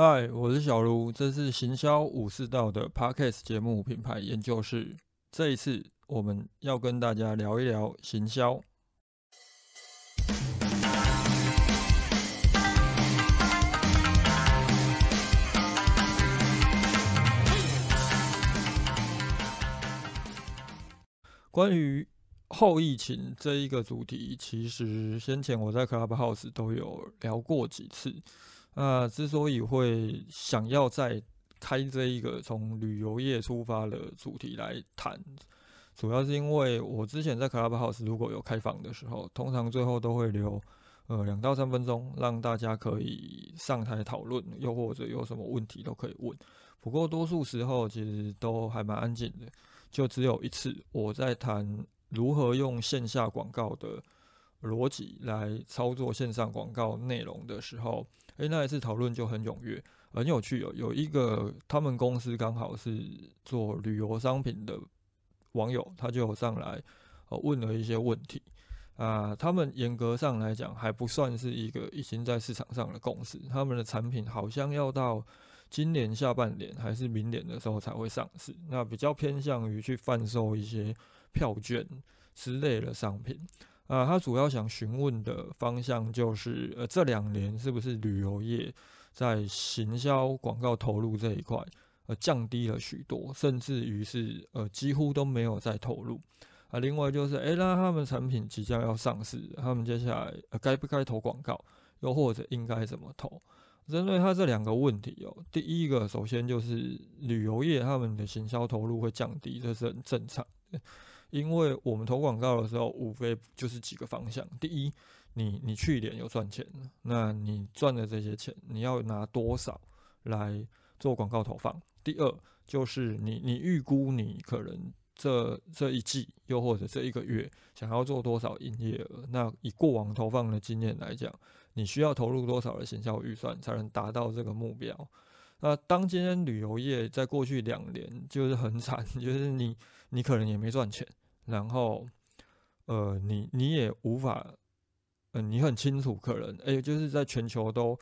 嗨，我是小卢，这是行销武士道的 Podcast 节目品牌研究室。这一次我们要跟大家聊一聊行销。关于后疫情这一个主题，其实先前我在 Clubhouse 都有聊过几次。那之所以会想要再开这一个从旅游业出发的主题来谈，主要是因为我之前在 Clubhouse 如果有开房的时候，通常最后都会留呃两到三分钟，让大家可以上台讨论，又或者有什么问题都可以问。不过多数时候其实都还蛮安静的，就只有一次我在谈如何用线下广告的逻辑来操作线上广告内容的时候。诶，那一次讨论就很踊跃，很有趣哦。有一个他们公司刚好是做旅游商品的网友，他就上来问了一些问题啊。他们严格上来讲还不算是一个已经在市场上的公司，他们的产品好像要到今年下半年还是明年的时候才会上市。那比较偏向于去贩售一些票券之类的商品。啊，他主要想询问的方向就是，呃，这两年是不是旅游业在行销广告投入这一块，呃，降低了许多，甚至于是，呃，几乎都没有在投入。啊，另外就是，诶，那他们产品即将要上市，他们接下来该不该投广告，又或者应该怎么投？针对他这两个问题哦，第一个，首先就是旅游业他们的行销投入会降低，这是很正常。因为我们投广告的时候，无非就是几个方向。第一，你你去年有赚钱，那你赚的这些钱，你要拿多少来做广告投放？第二，就是你你预估你可能这这一季，又或者这一个月想要做多少营业额？那以过往投放的经验来讲，你需要投入多少的行销预算才能达到这个目标？那当今天旅游业在过去两年就是很惨，就是你你可能也没赚钱，然后呃你你也无法，嗯你很清楚可能哎就是在全球都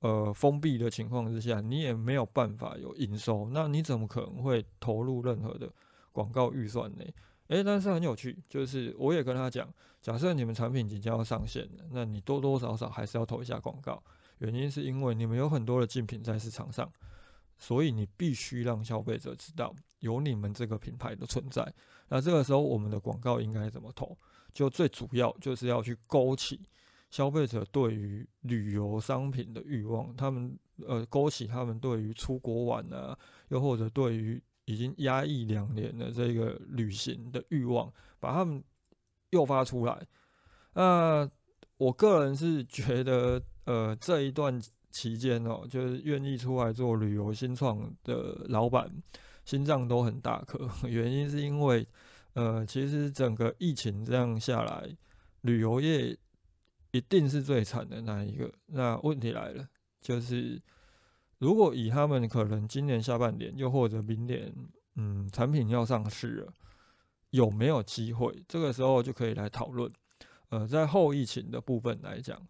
呃封闭的情况之下，你也没有办法有营收，那你怎么可能会投入任何的广告预算呢？诶，但是很有趣，就是我也跟他讲，假设你们产品即将要上线了，那你多多少少还是要投一下广告。原因是因为你们有很多的竞品在市场上，所以你必须让消费者知道有你们这个品牌的存在。那这个时候，我们的广告应该怎么投？就最主要就是要去勾起消费者对于旅游商品的欲望，他们呃勾起他们对于出国玩啊，又或者对于已经压抑两年的这个旅行的欲望，把他们诱发出来。那我个人是觉得。呃，这一段期间哦，就是愿意出来做旅游新创的老板，心脏都很大颗。原因是因为，呃，其实整个疫情这样下来，旅游业一定是最惨的那一个。那问题来了，就是如果以他们可能今年下半年，又或者明年，嗯，产品要上市了，有没有机会？这个时候就可以来讨论。呃，在后疫情的部分来讲。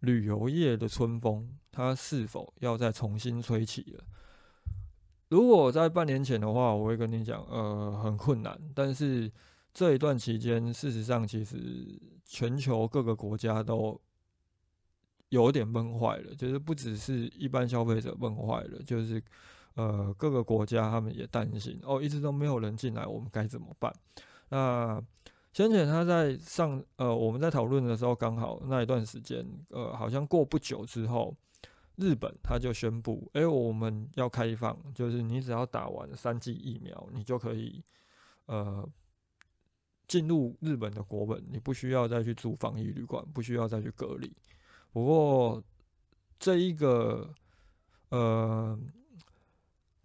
旅游业的春风，它是否要再重新吹起了？如果在半年前的话，我会跟你讲，呃，很困难。但是这一段期间，事实上，其实全球各个国家都有点闷坏了，就是不只是一般消费者闷坏了，就是呃，各个国家他们也担心哦，一直都没有人进来，我们该怎么办？那。先前他在上呃，我们在讨论的时候，刚好那一段时间，呃，好像过不久之后，日本他就宣布，哎，我们要开放，就是你只要打完三剂疫苗，你就可以呃进入日本的国本，你不需要再去住防疫旅馆，不需要再去隔离。不过这一个呃。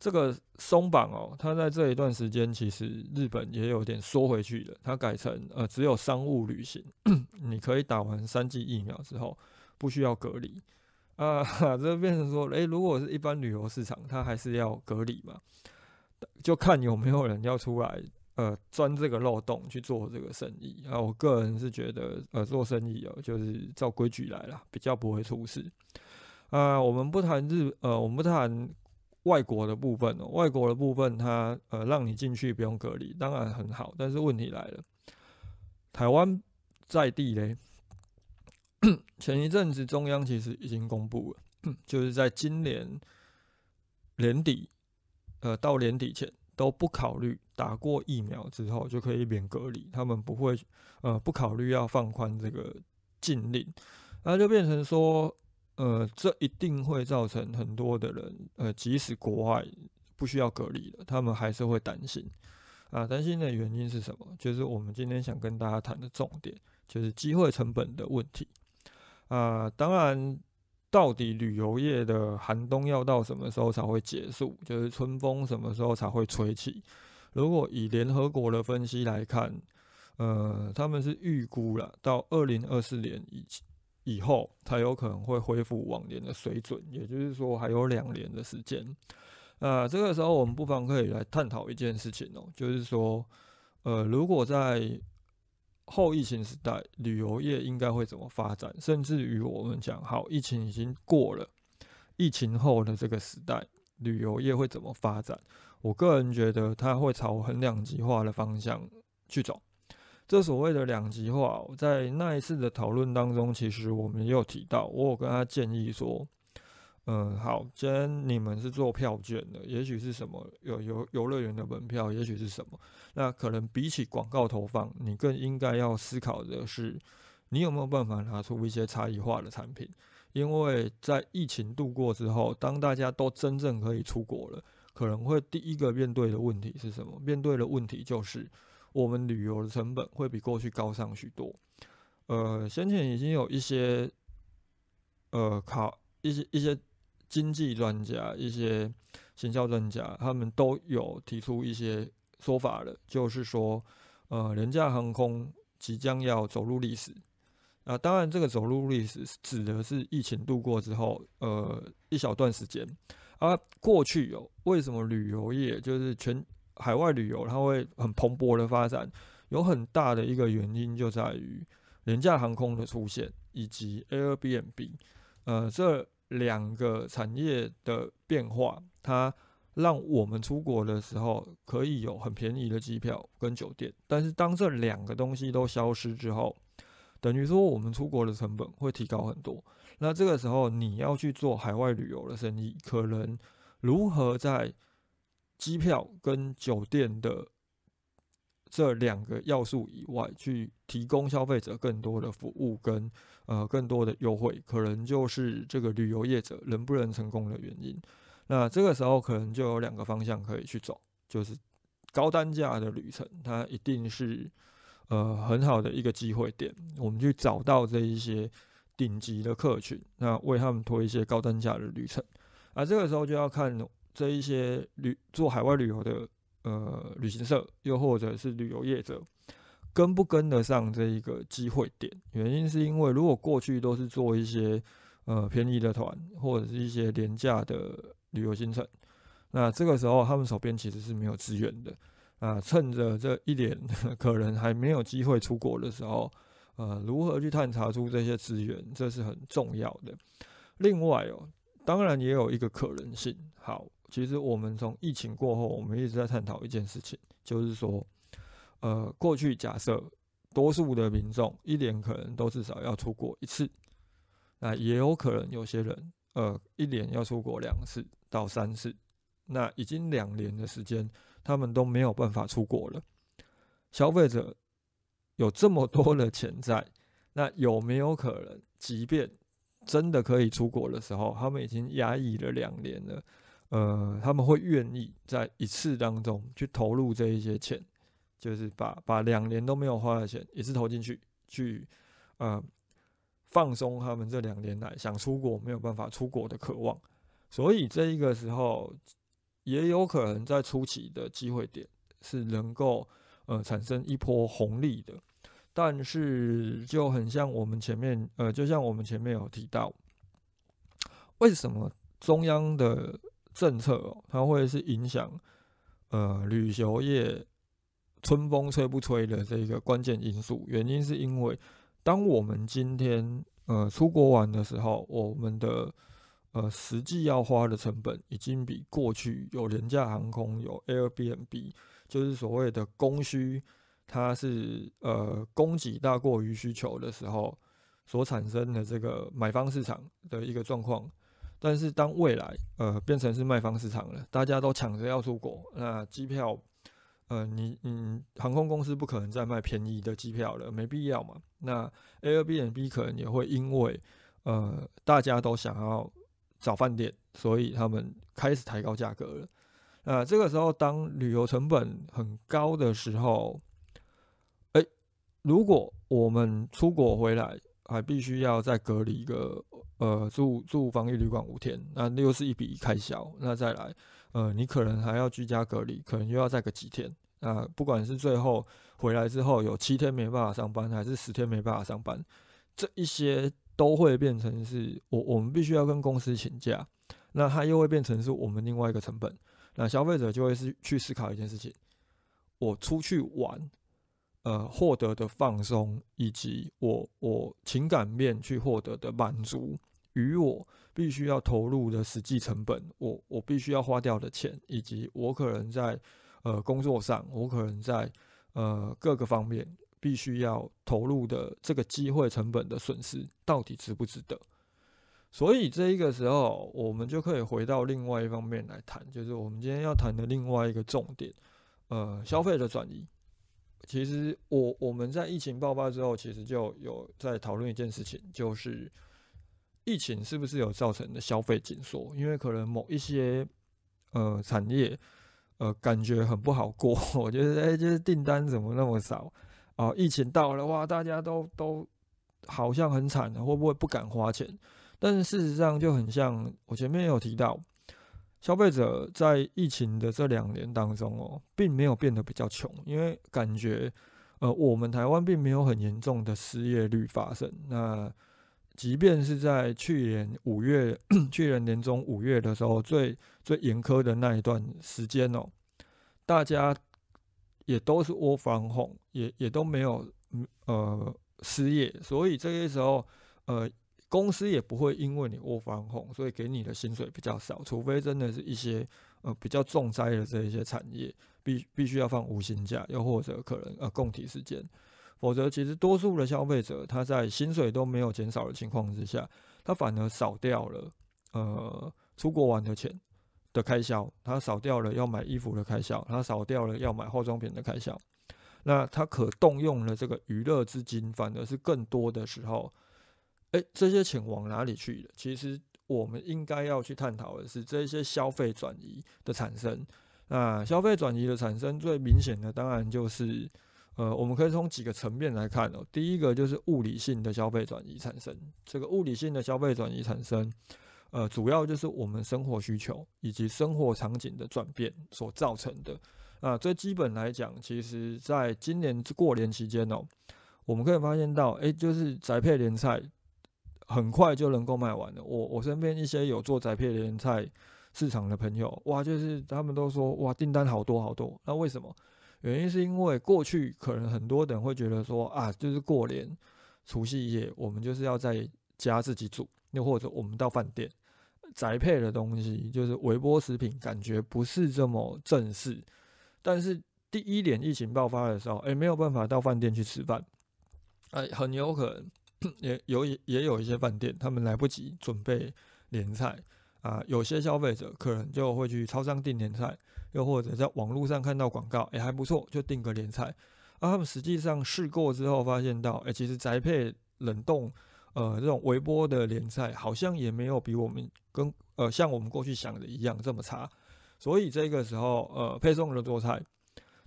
这个松绑哦，它在这一段时间其实日本也有点缩回去了，它改成呃只有商务旅行，你可以打完三剂疫苗之后不需要隔离啊，这变成说，诶，如果是一般旅游市场，它还是要隔离嘛，就看有没有人要出来呃钻这个漏洞去做这个生意啊。我个人是觉得呃做生意哦，就是照规矩来了，比较不会出事。啊，我们不谈日，呃，我们不谈外国的部分哦。外国的部分，它呃让你进去不用隔离，当然很好。但是问题来了，台湾在地嘞，前一阵子中央其实已经公布了，就是在今年年底，呃，到年底前都不考虑打过疫苗之后就可以免隔离，他们不会，呃，不考虑要放宽这个禁令，那就变成说。呃，这一定会造成很多的人，呃，即使国外不需要隔离了，他们还是会担心。啊，担心的原因是什么？就是我们今天想跟大家谈的重点，就是机会成本的问题。啊，当然，到底旅游业的寒冬要到什么时候才会结束？就是春风什么时候才会吹起？如果以联合国的分析来看，呃，他们是预估了到二零二四年以前。以后才有可能会恢复往年的水准，也就是说还有两年的时间。呃，这个时候我们不妨可以来探讨一件事情哦，就是说，呃，如果在后疫情时代，旅游业应该会怎么发展？甚至于我们讲好，疫情已经过了，疫情后的这个时代，旅游业会怎么发展？我个人觉得它会朝很两极化的方向去走。这所谓的两极化，在那一次的讨论当中，其实我们也有提到，我有跟他建议说，嗯，好，既然你们是做票券的，也许是什么有游游乐园的门票，也许是什么，那可能比起广告投放，你更应该要思考的是，你有没有办法拿出一些差异化的产品？因为在疫情度过之后，当大家都真正可以出国了，可能会第一个面对的问题是什么？面对的问题就是。我们旅游的成本会比过去高上许多。呃，先前已经有一些呃考一些一些经济专家、一些行销专家，他们都有提出一些说法了，就是说，呃，廉价航空即将要走入历史。啊，当然，这个走入历史指的是疫情度过之后，呃，一小段时间。而过去有为什么旅游业就是全。海外旅游它会很蓬勃的发展，有很大的一个原因就在于廉价航空的出现，以及 Airbnb，呃，这两个产业的变化，它让我们出国的时候可以有很便宜的机票跟酒店。但是当这两个东西都消失之后，等于说我们出国的成本会提高很多。那这个时候你要去做海外旅游的生意，可能如何在机票跟酒店的这两个要素以外，去提供消费者更多的服务跟呃更多的优惠，可能就是这个旅游业者能不能成功的原因。那这个时候可能就有两个方向可以去走，就是高单价的旅程，它一定是呃很好的一个机会点。我们去找到这一些顶级的客群，那为他们推一些高单价的旅程。啊，这个时候就要看。这一些旅做海外旅游的呃旅行社，又或者是旅游业者，跟不跟得上这一个机会点？原因是因为如果过去都是做一些呃便宜的团，或者是一些廉价的旅游行程，那这个时候他们手边其实是没有资源的啊。趁着这一点可能还没有机会出国的时候，呃，如何去探查出这些资源，这是很重要的。另外哦，当然也有一个可能性，好。其实我们从疫情过后，我们一直在探讨一件事情，就是说，呃，过去假设多数的民众一年可能都至少要出国一次，那也有可能有些人，呃，一年要出国两次到三次，那已经两年的时间，他们都没有办法出国了。消费者有这么多的潜在，那有没有可能，即便真的可以出国的时候，他们已经压抑了两年了？呃，他们会愿意在一次当中去投入这一些钱，就是把把两年都没有花的钱一次投进去，去呃放松他们这两年来想出国没有办法出国的渴望。所以这一个时候也有可能在初期的机会点是能够呃产生一波红利的，但是就很像我们前面呃，就像我们前面有提到，为什么中央的政策哦，它会是影响呃旅游业春风吹不吹的这个关键因素。原因是因为，当我们今天呃出国玩的时候，我们的呃实际要花的成本已经比过去有廉价航空、有 Airbnb，就是所谓的供需，它是呃供给大过于需求的时候所产生的这个买方市场的一个状况。但是当未来呃变成是卖方市场了，大家都抢着要出国，那机票，呃，你你航空公司不可能再卖便宜的机票了，没必要嘛。那 Airbnb 可能也会因为呃大家都想要找饭店，所以他们开始抬高价格了。那这个时候，当旅游成本很高的时候，哎，如果我们出国回来还必须要再隔离一个。呃，住住防疫旅馆五天，那又是一笔开销。那再来，呃，你可能还要居家隔离，可能又要再个几天。那不管是最后回来之后有七天没办法上班，还是十天没办法上班，这一些都会变成是我我们必须要跟公司请假。那它又会变成是我们另外一个成本。那消费者就会是去思考一件事情：我出去玩。呃，获得的放松，以及我我情感面去获得的满足，与我必须要投入的实际成本，我我必须要花掉的钱，以及我可能在呃工作上，我可能在呃各个方面必须要投入的这个机会成本的损失，到底值不值得？所以这一个时候，我们就可以回到另外一方面来谈，就是我们今天要谈的另外一个重点，呃，消费的转移。其实我我们在疫情爆发之后，其实就有在讨论一件事情，就是疫情是不是有造成的消费紧缩？因为可能某一些呃产业呃感觉很不好过，我觉得哎，就是订单怎么那么少啊？疫情到了哇，大家都都好像很惨，会不会不敢花钱？但是事实上就很像我前面有提到。消费者在疫情的这两年当中哦，并没有变得比较穷，因为感觉，呃，我们台湾并没有很严重的失业率发生。那即便是在去年五月，去年年中五月的时候，最最严苛的那一段时间哦，大家也都是窝房红，也也都没有呃失业，所以这些时候，呃。公司也不会因为你窝房红，所以给你的薪水比较少，除非真的是一些呃比较重灾的这一些产业，必必须要放无薪假，又或者可能呃供体时间，否则其实多数的消费者他在薪水都没有减少的情况之下，他反而少掉了呃出国玩的钱的开销，他少掉了要买衣服的开销，他少掉了要买化妆品的开销，那他可动用了这个娱乐资金反而是更多的时候。哎，这些钱往哪里去了？其实我们应该要去探讨的是这些消费转移的产生。那消费转移的产生最明显的，当然就是，呃，我们可以从几个层面来看哦。第一个就是物理性的消费转移产生。这个物理性的消费转移产生，呃，主要就是我们生活需求以及生活场景的转变所造成的。啊，最基本来讲，其实在今年过年期间哦，我们可以发现到，哎，就是宅配联菜。很快就能够卖完了。我我身边一些有做宅配联菜市场的朋友，哇，就是他们都说，哇，订单好多好多。那为什么？原因是因为过去可能很多人会觉得说，啊，就是过年除夕夜，我们就是要在家自己煮，又或者我们到饭店宅配的东西，就是微波食品，感觉不是这么正式。但是第一年疫情爆发的时候，哎，没有办法到饭店去吃饭，哎，很有可能。也有也有一些饭店，他们来不及准备年菜啊，有些消费者可能就会去超商订年菜，又或者在网络上看到广告，哎还不错，就订个年菜。啊，他们实际上试过之后发现到，哎，其实宅配冷冻，呃，这种微波的年菜好像也没有比我们跟呃像我们过去想的一样这么差。所以这个时候，呃，配送的做菜。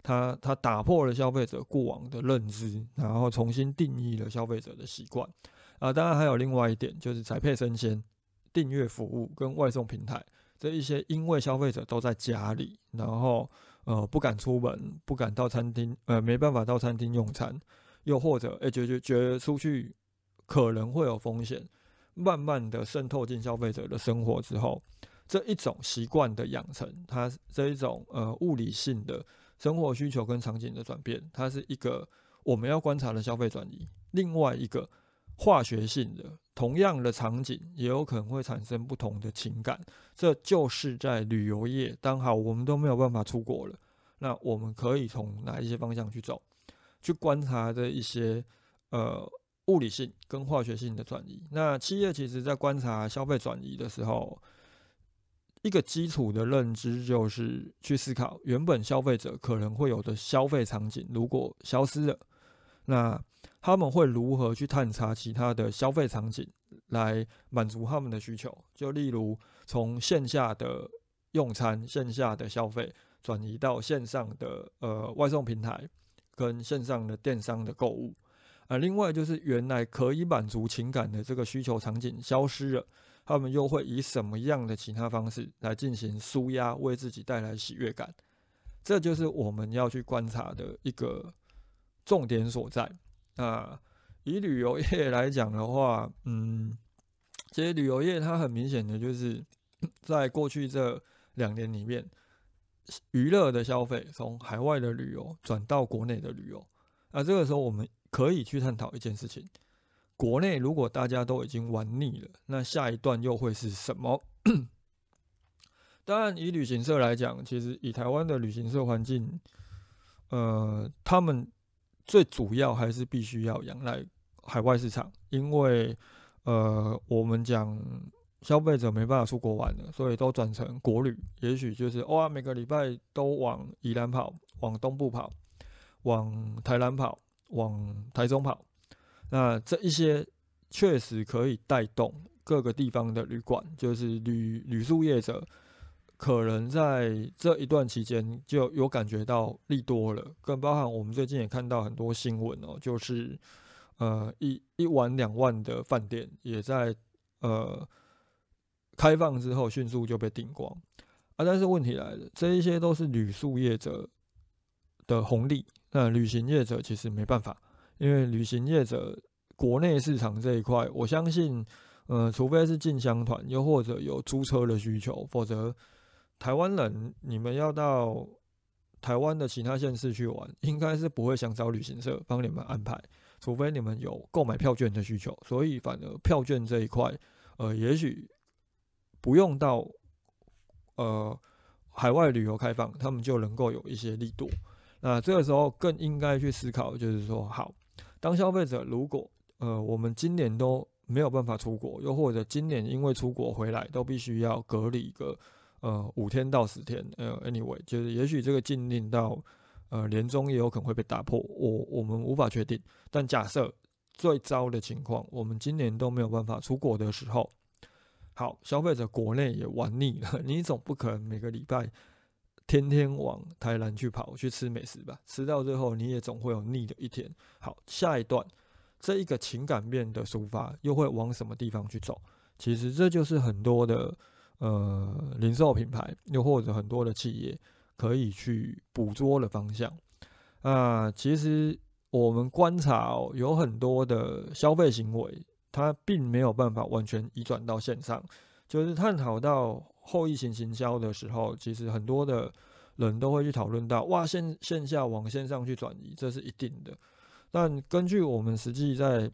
他他打破了消费者过往的认知，然后重新定义了消费者的习惯啊。当然还有另外一点，就是宅配生鲜、订阅服务跟外送平台这一些，因为消费者都在家里，然后呃不敢出门，不敢到餐厅，呃没办法到餐厅用餐，又或者哎觉觉觉得出去可能会有风险，慢慢的渗透进消费者的生活之后，这一种习惯的养成，它这一种呃物理性的。生活需求跟场景的转变，它是一个我们要观察的消费转移。另外一个化学性的，同样的场景，也有可能会产生不同的情感。这就是在旅游业，当好我们都没有办法出国了，那我们可以从哪一些方向去走，去观察的一些呃物理性跟化学性的转移。那企业其实在观察消费转移的时候，一个基础的认知就是去思考原本消费者可能会有的消费场景如果消失了，那。他们会如何去探查其他的消费场景，来满足他们的需求？就例如从线下的用餐、线下的消费，转移到线上的呃外送平台跟线上的电商的购物。啊，另外就是原来可以满足情感的这个需求场景消失了，他们又会以什么样的其他方式来进行舒压，为自己带来喜悦感？这就是我们要去观察的一个重点所在。那以旅游业来讲的话，嗯，其实旅游业它很明显的就是在过去这两年里面，娱乐的消费从海外的旅游转到国内的旅游。那这个时候我们可以去探讨一件事情：国内如果大家都已经玩腻了，那下一段又会是什么？当然，以旅行社来讲，其实以台湾的旅行社环境，呃，他们。最主要还是必须要仰赖海外市场，因为呃，我们讲消费者没办法出国玩了，所以都转成国旅。也许就是哇，每个礼拜都往宜兰跑，往东部跑，往台南跑，往台中跑。那这一些确实可以带动各个地方的旅馆，就是旅旅宿业者。可能在这一段期间就有感觉到利多了，更包含我们最近也看到很多新闻哦，就是呃一一晚两万的饭店也在呃开放之后迅速就被订光啊。但是问题来了，这一些都是旅宿业者的红利，那旅行业者其实没办法，因为旅行业者国内市场这一块，我相信呃除非是进香团，又或者有租车的需求，否则。台湾人，你们要到台湾的其他县市去玩，应该是不会想找旅行社帮你们安排，除非你们有购买票券的需求。所以，反而票券这一块，呃，也许不用到呃海外旅游开放，他们就能够有一些力度。那这个时候更应该去思考，就是说，好，当消费者如果呃我们今年都没有办法出国，又或者今年因为出国回来都必须要隔离一个。呃，五天到十天，呃，anyway，就是也许这个禁令到呃年终也有可能会被打破，我我们无法确定。但假设最糟的情况，我们今年都没有办法出国的时候，好，消费者国内也玩腻了，你总不可能每个礼拜天天往台南去跑去吃美食吧？吃到最后你也总会有腻的一天。好，下一段这一个情感面的抒发又会往什么地方去走？其实这就是很多的。呃，零售品牌又或者很多的企业可以去捕捉的方向啊，其实我们观察哦，有很多的消费行为，它并没有办法完全移转到线上。就是探讨到后疫情行销的时候，其实很多的人都会去讨论到，哇，线线下往线上去转移，这是一定的。但根据我们实际在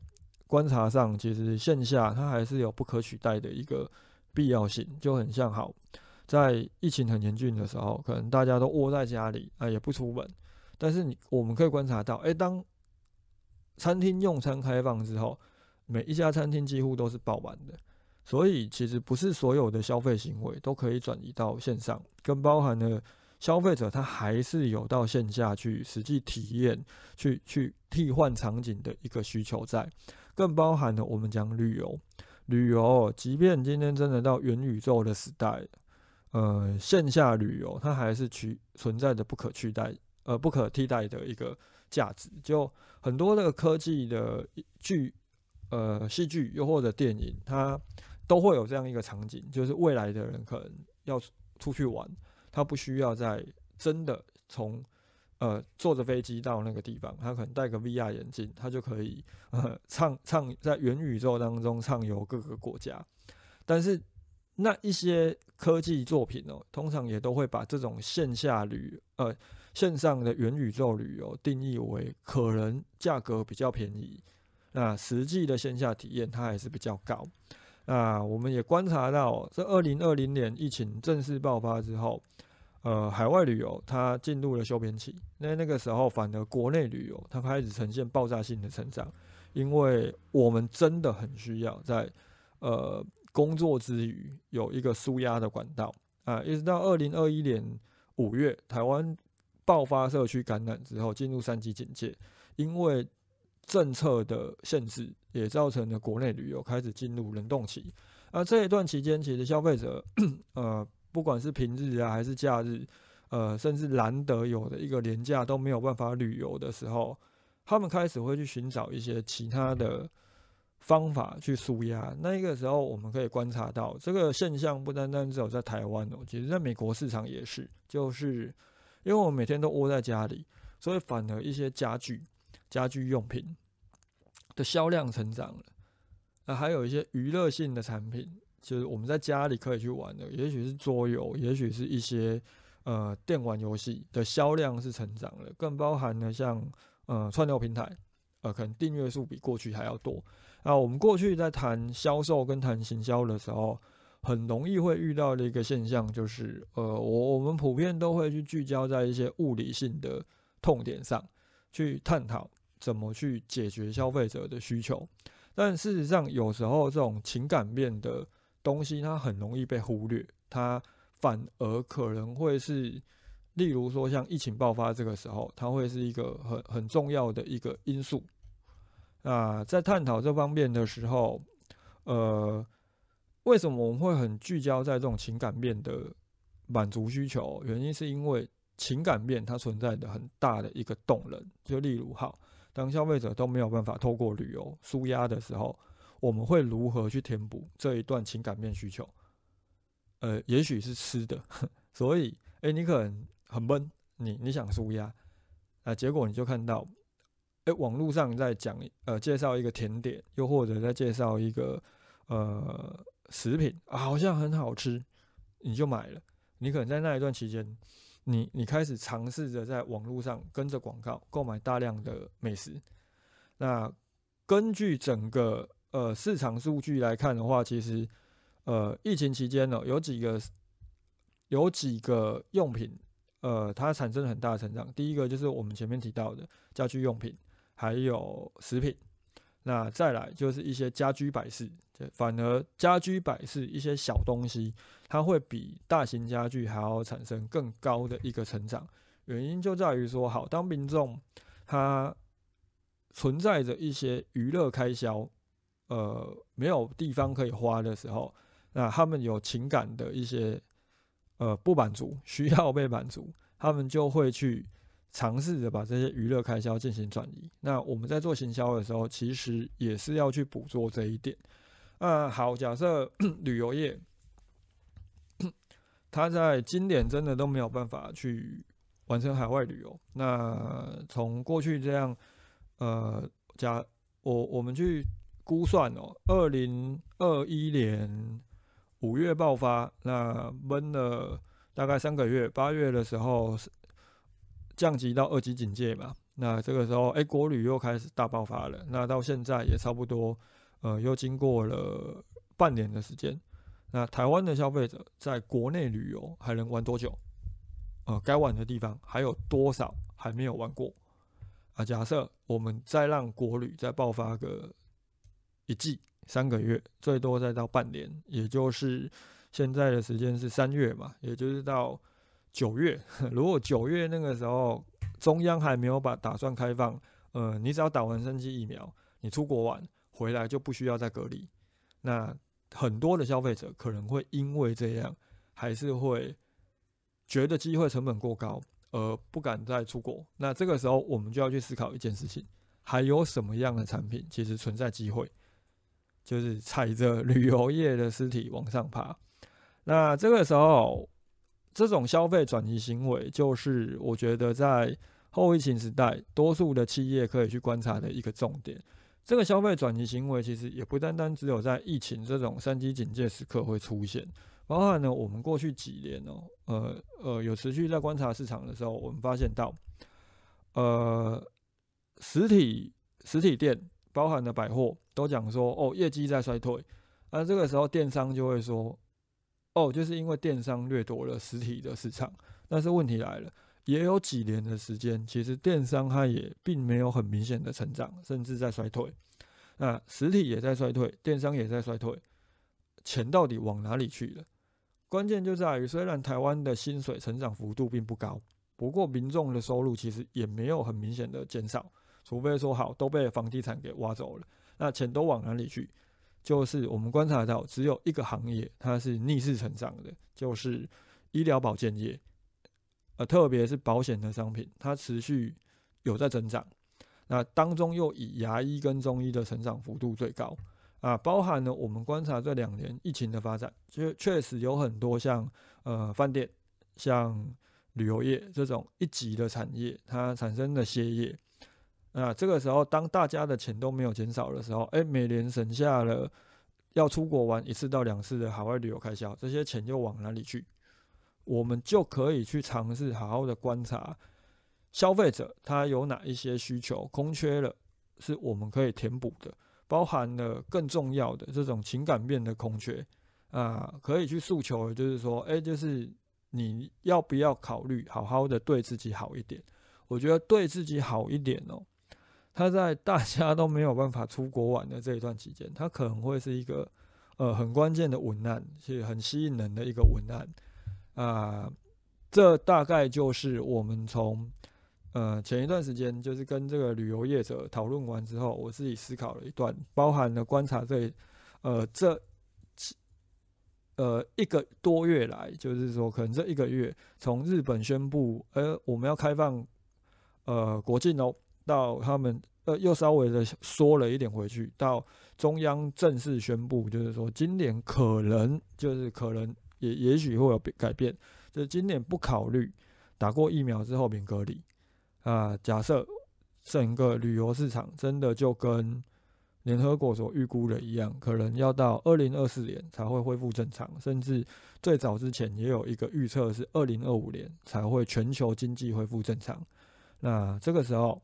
观察上，其实线下它还是有不可取代的一个。必要性就很像好，在疫情很严峻的时候，可能大家都窝在家里啊，也不出门。但是你我们可以观察到，哎，当餐厅用餐开放之后，每一家餐厅几乎都是爆满的。所以其实不是所有的消费行为都可以转移到线上，更包含了消费者他还是有到线下去实际体验、去去替换场景的一个需求在，更包含了我们讲旅游。旅游，即便今天真的到元宇宙的时代，呃，线下旅游它还是取存在着不可取代、呃不可替代的一个价值。就很多的科技的剧、呃戏剧又或者电影，它都会有这样一个场景，就是未来的人可能要出去玩，他不需要在真的从。呃，坐着飞机到那个地方，他可能戴个 VR 眼镜，他就可以呃畅畅在元宇宙当中畅游各个国家。但是那一些科技作品哦，通常也都会把这种线下旅呃线上的元宇宙旅游定义为可能价格比较便宜，那实际的线下体验它还是比较高。那我们也观察到，这二零二零年疫情正式爆发之后，呃，海外旅游它进入了休边期，那那个时候反而国内旅游它开始呈现爆炸性的成长，因为我们真的很需要在呃工作之余有一个舒压的管道啊，一直到二零二一年五月，台湾爆发社区感染之后，进入三级警戒，因为政策的限制。也造成了国内旅游开始进入冷冻期，而这一段期间，其实消费者，呃，不管是平日啊还是假日，呃，甚至难得有的一个年假都没有办法旅游的时候，他们开始会去寻找一些其他的方法去舒压。那一个时候，我们可以观察到这个现象不单单只有在台湾哦，其实在美国市场也是，就是因为我们每天都窝在家里，所以反而一些家具、家居用品。的销量成长了，那还有一些娱乐性的产品，就是我们在家里可以去玩的，也许是桌游，也许是一些呃电玩游戏的销量是成长了，更包含了像呃串流平台，呃可能订阅数比过去还要多。那我们过去在谈销售跟谈行销的时候，很容易会遇到的一个现象就是，呃我我们普遍都会去聚焦在一些物理性的痛点上去探讨。怎么去解决消费者的需求？但事实上，有时候这种情感面的东西，它很容易被忽略，它反而可能会是，例如说像疫情爆发这个时候，它会是一个很很重要的一个因素。啊，在探讨这方面的时候，呃，为什么我们会很聚焦在这种情感面的满足需求？原因是因为情感面它存在的很大的一个动能，就例如好。当消费者都没有办法透过旅游舒压的时候，我们会如何去填补这一段情感面需求？呃，也许是吃的，所以，哎，你可能很闷，你你想舒压，啊，结果你就看到，哎，网络上在讲，呃，介绍一个甜点，又或者在介绍一个呃食品，啊，好像很好吃，你就买了。你可能在那一段期间。你你开始尝试着在网络上跟着广告购买大量的美食。那根据整个呃市场数据来看的话，其实呃疫情期间呢，有几个有几个用品呃它产生了很大的成长。第一个就是我们前面提到的家居用品，还有食品。那再来就是一些家居摆饰，反而家居摆饰一些小东西，它会比大型家具还要产生更高的一个成长。原因就在于说，好，当民众他存在着一些娱乐开销，呃，没有地方可以花的时候，那他们有情感的一些呃不满足，需要被满足，他们就会去。尝试着把这些娱乐开销进行转移。那我们在做行销的时候，其实也是要去捕捉这一点。啊，好，假设 旅游业，他在今年真的都没有办法去完成海外旅游。那从过去这样，呃，假我我们去估算哦，二零二一年五月爆发，那闷了大概三个月，八月的时候。降级到二级警戒嘛，那这个时候，哎，国旅又开始大爆发了。那到现在也差不多，呃，又经过了半年的时间。那台湾的消费者在国内旅游还能玩多久？呃，该玩的地方还有多少还没有玩过？啊，假设我们再让国旅再爆发个一季、三个月，最多再到半年，也就是现在的时间是三月嘛，也就是到。九月，如果九月那个时候中央还没有把打算开放，呃，你只要打完三剂疫苗，你出国玩回来就不需要再隔离。那很多的消费者可能会因为这样，还是会觉得机会成本过高，而不敢再出国。那这个时候我们就要去思考一件事情：还有什么样的产品其实存在机会，就是踩着旅游业的尸体往上爬。那这个时候。这种消费转移行为，就是我觉得在后疫情时代，多数的企业可以去观察的一个重点。这个消费转移行为，其实也不单单只有在疫情这种三级警戒时刻会出现，包含呢，我们过去几年哦，呃呃，有持续在观察市场的时候，我们发现到，呃，实体实体店包含了百货都讲说哦业绩在衰退，那这个时候电商就会说哦就是因为电商掠夺了实体的市场，但是问题来了，也有几年的时间，其实电商它也并没有很明显的成长，甚至在衰退，那实体也在衰退，电商也在衰退，钱到底往哪里去了？关键就在于，虽然台湾的薪水成长幅度并不高，不过民众的收入其实也没有很明显的减少，除非说好都被房地产给挖走了，那钱都往哪里去？就是我们观察到，只有一个行业它是逆势成长的，就是医疗保健业，呃，特别是保险的商品，它持续有在增长，那当中又以牙医跟中医的成长幅度最高。啊，包含了我们观察这两年疫情的发展，确确实有很多像呃饭店、像旅游业这种一级的产业，它产生的歇业。那这个时候，当大家的钱都没有减少的时候，哎，每年省下了要出国玩一次到两次的海外旅游开销，这些钱又往哪里去？我们就可以去尝试好好的观察消费者他有哪一些需求空缺了，是我们可以填补的。包含了更重要的这种情感面的空缺啊，可以去诉求，就是说，哎，就是你要不要考虑好好的对自己好一点？我觉得对自己好一点哦，他在大家都没有办法出国玩的这一段期间，他可能会是一个呃很关键的文案，是很吸引人的一个文案啊。这大概就是我们从。呃，前一段时间就是跟这个旅游业者讨论完之后，我自己思考了一段，包含了观察这呃这呃一个多月来，就是说可能这一个月，从日本宣布呃我们要开放呃国境哦，到他们呃又稍微的缩了一点回去，到中央正式宣布，就是说今年可能就是可能也也许会有变改变，就是今年不考虑打过疫苗之后免隔离。啊，假设整个旅游市场真的就跟联合国所预估的一样，可能要到二零二四年才会恢复正常，甚至最早之前也有一个预测是二零二五年才会全球经济恢复正常。那这个时候，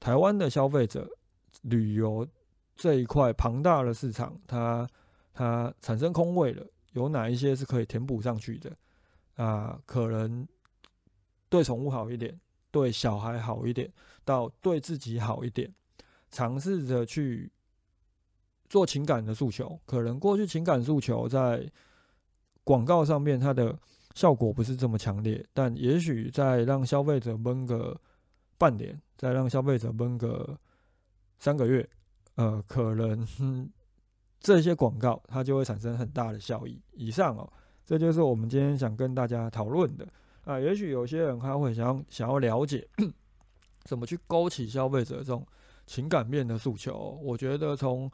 台湾的消费者旅游这一块庞大的市场，它它产生空位了，有哪一些是可以填补上去的？啊，可能对宠物好一点。对小孩好一点，到对自己好一点，尝试着去做情感的诉求。可能过去情感诉求在广告上面它的效果不是这么强烈，但也许在让消费者闷个半年，再让消费者闷个三个月，呃，可能 这些广告它就会产生很大的效益。以上哦，这就是我们今天想跟大家讨论的。啊，也许有些人他会想想要了解 怎么去勾起消费者这种情感面的诉求。我觉得从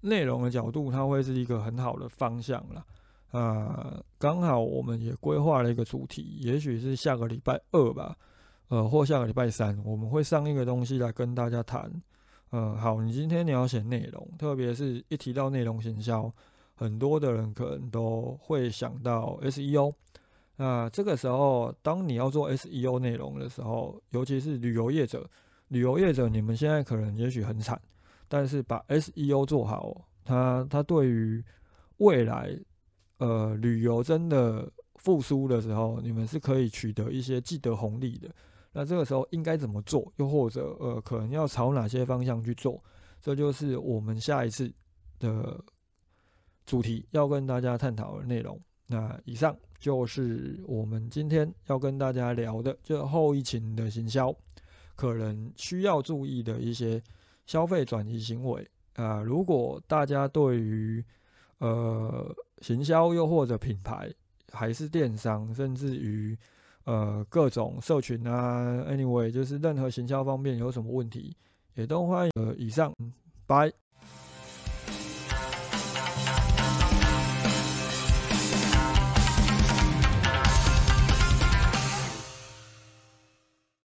内容的角度，它会是一个很好的方向了。啊，刚好我们也规划了一个主题，也许是下个礼拜二吧，呃，或下个礼拜三，我们会上一个东西来跟大家谈。嗯，好，你今天你要写内容，特别是一提到内容行销，很多的人可能都会想到 SEO。那这个时候，当你要做 SEO 内容的时候，尤其是旅游业者，旅游业者，你们现在可能也许很惨，但是把 SEO 做好，它它对于未来，呃，旅游真的复苏的时候，你们是可以取得一些既得红利的。那这个时候应该怎么做？又或者，呃，可能要朝哪些方向去做？这就是我们下一次的主题要跟大家探讨的内容。那以上。就是我们今天要跟大家聊的，就后疫情的行销，可能需要注意的一些消费转移行为啊。如果大家对于呃行销又或者品牌，还是电商，甚至于呃各种社群啊，anyway，就是任何行销方面有什么问题，也都欢迎。呃，以上，拜。